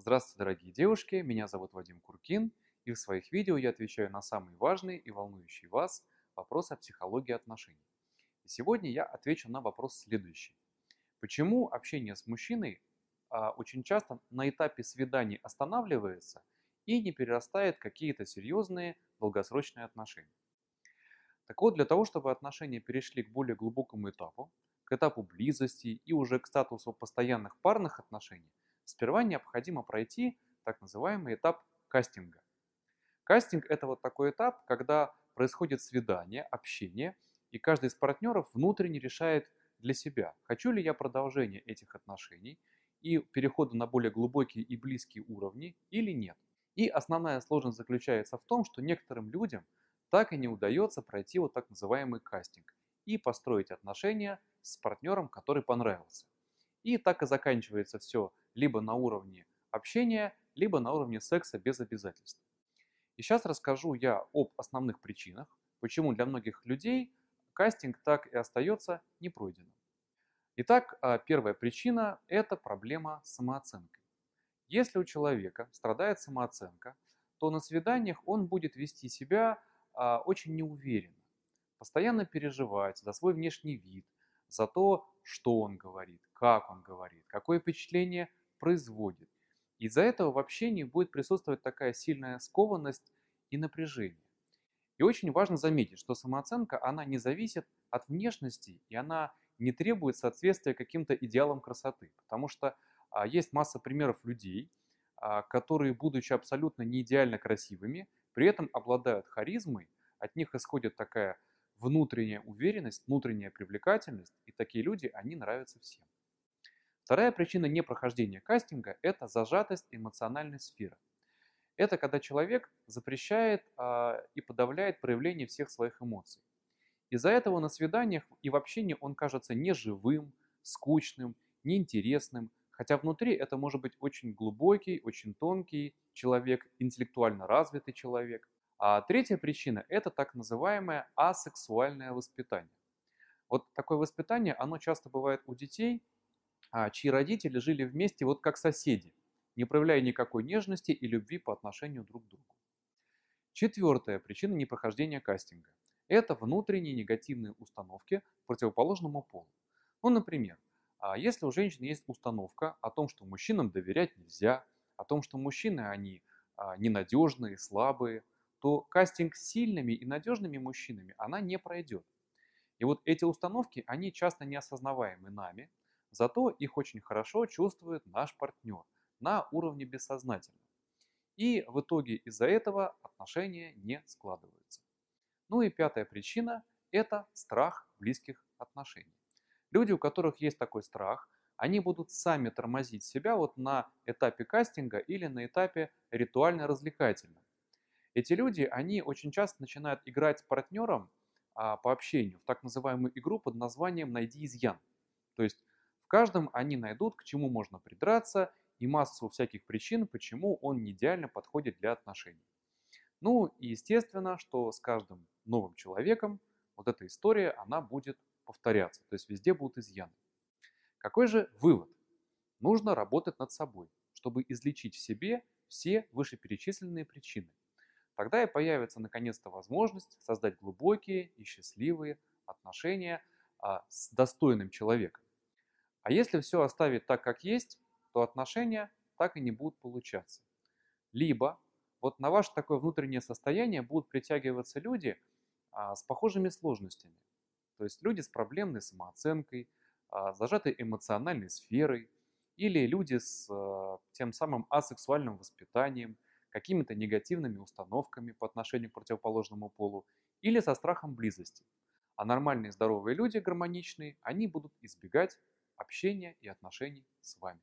Здравствуйте, дорогие девушки, меня зовут Вадим Куркин, и в своих видео я отвечаю на самые важные и волнующие вас вопросы о психологии отношений. И сегодня я отвечу на вопрос следующий. Почему общение с мужчиной а, очень часто на этапе свиданий останавливается и не перерастает какие-то серьезные долгосрочные отношения? Так вот, для того, чтобы отношения перешли к более глубокому этапу, к этапу близости и уже к статусу постоянных парных отношений, сперва необходимо пройти так называемый этап кастинга. Кастинг – это вот такой этап, когда происходит свидание, общение, и каждый из партнеров внутренне решает для себя, хочу ли я продолжение этих отношений и перехода на более глубокие и близкие уровни или нет. И основная сложность заключается в том, что некоторым людям так и не удается пройти вот так называемый кастинг и построить отношения с партнером, который понравился. И так и заканчивается все либо на уровне общения, либо на уровне секса без обязательств. И сейчас расскажу я об основных причинах, почему для многих людей кастинг так и остается непройденным. Итак, а, первая причина – это проблема с самооценкой. Если у человека страдает самооценка, то на свиданиях он будет вести себя а, очень неуверенно, постоянно переживать за свой внешний вид, за то, что он говорит, как он говорит, какое впечатление производит. Из-за этого в общении будет присутствовать такая сильная скованность и напряжение. И очень важно заметить, что самооценка, она не зависит от внешности, и она не требует соответствия каким-то идеалам красоты. Потому что а, есть масса примеров людей, а, которые, будучи абсолютно не идеально красивыми, при этом обладают харизмой, от них исходит такая внутренняя уверенность, внутренняя привлекательность, и такие люди, они нравятся всем. Вторая причина непрохождения кастинга – это зажатость эмоциональной сферы. Это когда человек запрещает а, и подавляет проявление всех своих эмоций. Из-за этого на свиданиях и в общении он кажется неживым, скучным, неинтересным, хотя внутри это может быть очень глубокий, очень тонкий человек, интеллектуально развитый человек. А третья причина – это так называемое асексуальное воспитание. Вот такое воспитание, оно часто бывает у детей, чьи родители жили вместе вот как соседи, не проявляя никакой нежности и любви по отношению друг к другу. Четвертая причина непрохождения кастинга – это внутренние негативные установки к противоположному полу. Ну, например, а, если у женщины есть установка о том, что мужчинам доверять нельзя, о том, что мужчины, они а, ненадежные, слабые, то кастинг с сильными и надежными мужчинами она не пройдет. И вот эти установки, они часто неосознаваемы нами, зато их очень хорошо чувствует наш партнер на уровне бессознательного. И в итоге из-за этого отношения не складываются. Ну и пятая причина – это страх близких отношений. Люди, у которых есть такой страх, они будут сами тормозить себя вот на этапе кастинга или на этапе ритуально-развлекательном. Эти люди, они очень часто начинают играть с партнером а, по общению в так называемую игру под названием «Найди изъян». То есть каждом они найдут, к чему можно придраться и массу всяких причин, почему он не идеально подходит для отношений. Ну и естественно, что с каждым новым человеком вот эта история, она будет повторяться, то есть везде будут изъяны. Какой же вывод? Нужно работать над собой, чтобы излечить в себе все вышеперечисленные причины. Тогда и появится наконец-то возможность создать глубокие и счастливые отношения а, с достойным человеком. А если все оставить так, как есть, то отношения так и не будут получаться. Либо вот на ваше такое внутреннее состояние будут притягиваться люди а, с похожими сложностями. То есть люди с проблемной самооценкой, а, зажатой эмоциональной сферой, или люди с а, тем самым асексуальным воспитанием – какими-то негативными установками по отношению к противоположному полу или со страхом близости. А нормальные здоровые люди, гармоничные, они будут избегать общения и отношений с вами.